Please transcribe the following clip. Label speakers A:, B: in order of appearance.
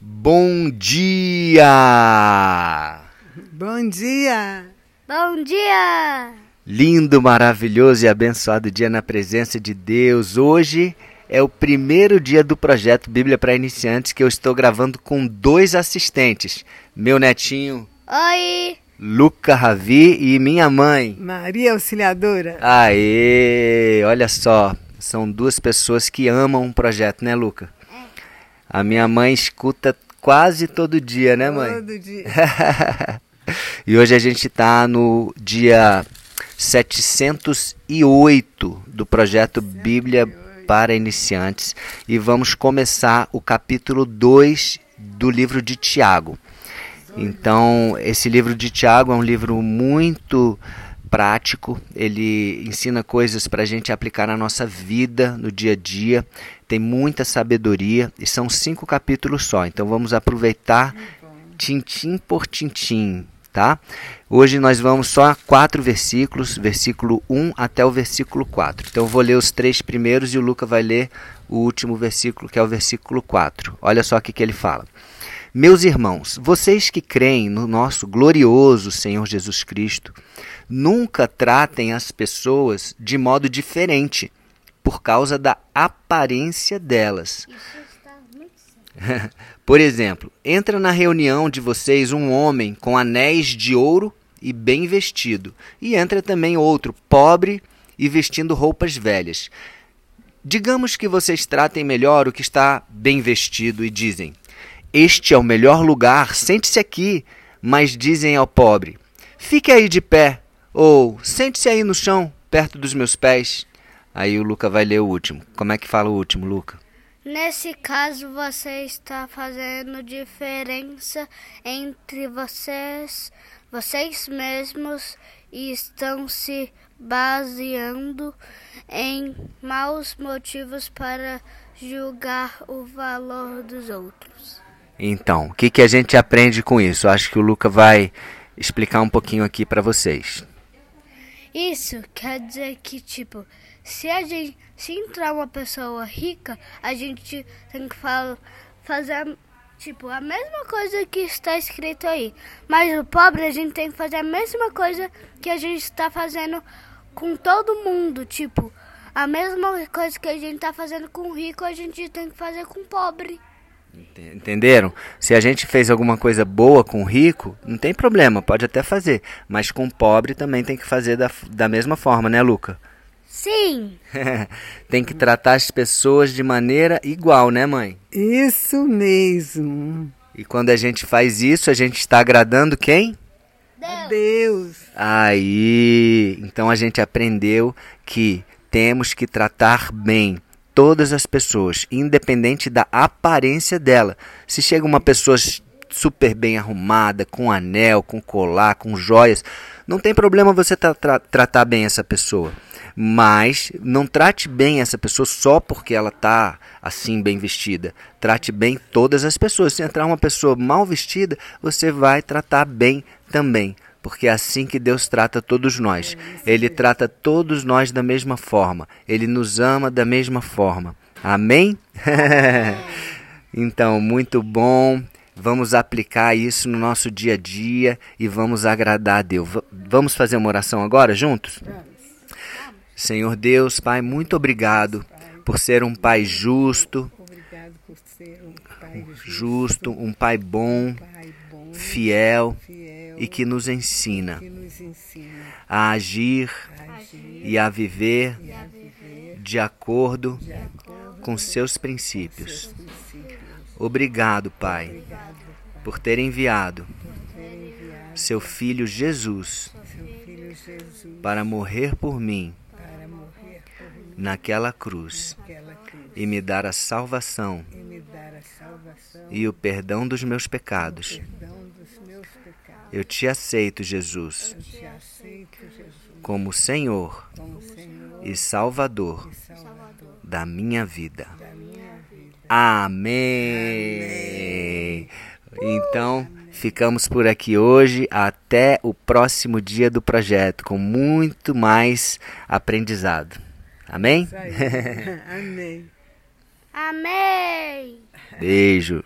A: Bom dia!
B: Bom dia!
C: Bom dia!
A: Lindo, maravilhoso e abençoado dia na presença de Deus. Hoje é o primeiro dia do projeto Bíblia para Iniciantes que eu estou gravando com dois assistentes. Meu netinho.
C: Oi!
A: Luca Ravi e minha mãe.
B: Maria Auxiliadora.
A: Aê! Olha só, são duas pessoas que amam o projeto, né, Luca? A minha mãe escuta quase todo dia, né, mãe?
B: Todo dia.
A: e hoje a gente está no dia 708 do projeto Bíblia para Iniciantes e vamos começar o capítulo 2 do livro de Tiago. Então, esse livro de Tiago é um livro muito prático, ele ensina coisas para a gente aplicar na nossa vida, no dia a dia, tem muita sabedoria e são cinco capítulos só. Então, vamos aproveitar tintim por tintim tá? Hoje nós vamos só a quatro versículos, versículo 1 até o versículo 4. Então eu vou ler os três primeiros e o Luca vai ler o último versículo, que é o versículo 4. Olha só o que, que ele fala. Meus irmãos, vocês que creem no nosso glorioso Senhor Jesus Cristo, nunca tratem as pessoas de modo diferente por causa da aparência delas. Por exemplo, entra na reunião de vocês um homem com anéis de ouro e bem vestido, e entra também outro, pobre e vestindo roupas velhas. Digamos que vocês tratem melhor o que está bem vestido e dizem: Este é o melhor lugar, sente-se aqui. Mas dizem ao pobre: Fique aí de pé, ou sente-se aí no chão, perto dos meus pés. Aí o Luca vai ler o último. Como é que fala o último, Luca?
C: Nesse caso, você está fazendo diferença entre vocês, vocês mesmos e estão se baseando em maus motivos para julgar o valor dos outros.
A: Então, o que, que a gente aprende com isso? Acho que o Luca vai explicar um pouquinho aqui para vocês.
C: Isso quer dizer que, tipo, se a gente, se entrar uma pessoa rica, a gente tem que fazer tipo a mesma coisa que está escrito aí. Mas o pobre a gente tem que fazer a mesma coisa que a gente está fazendo com todo mundo, tipo a mesma coisa que a gente está fazendo com o rico, a gente tem que fazer com o pobre.
A: Entenderam? Se a gente fez alguma coisa boa com o rico, não tem problema, pode até fazer. Mas com o pobre também tem que fazer da, da mesma forma, né, Luca?
C: Sim.
A: Tem que tratar as pessoas de maneira igual, né, mãe?
B: Isso mesmo.
A: E quando a gente faz isso, a gente está agradando quem?
B: Deus. Deus.
A: Aí, então a gente aprendeu que temos que tratar bem todas as pessoas, independente da aparência dela. Se chega uma pessoa super bem arrumada, com anel, com colar, com joias, não tem problema você tra tra tratar bem essa pessoa. Mas não trate bem essa pessoa só porque ela está assim bem vestida. Trate bem todas as pessoas. Se entrar uma pessoa mal vestida, você vai tratar bem também. Porque é assim que Deus trata todos nós. Ele trata todos nós da mesma forma. Ele nos ama da mesma forma. Amém? então, muito bom. Vamos aplicar isso no nosso dia a dia e vamos agradar a Deus. Vamos fazer uma oração agora juntos? Senhor Deus, Pai, muito obrigado por ser um Pai justo, justo, um Pai bom, fiel e que nos ensina a agir e a viver de acordo com seus princípios. Obrigado, Pai, por ter enviado seu Filho Jesus para morrer por mim naquela cruz e me dar a salvação e o perdão dos meus pecados. Eu te aceito, Jesus, como Senhor e Salvador da minha vida. Amém. Então, ficamos por aqui hoje. Até o próximo dia do projeto, com muito mais aprendizado. Amém?
B: Amém.
C: Amém.
A: Beijo.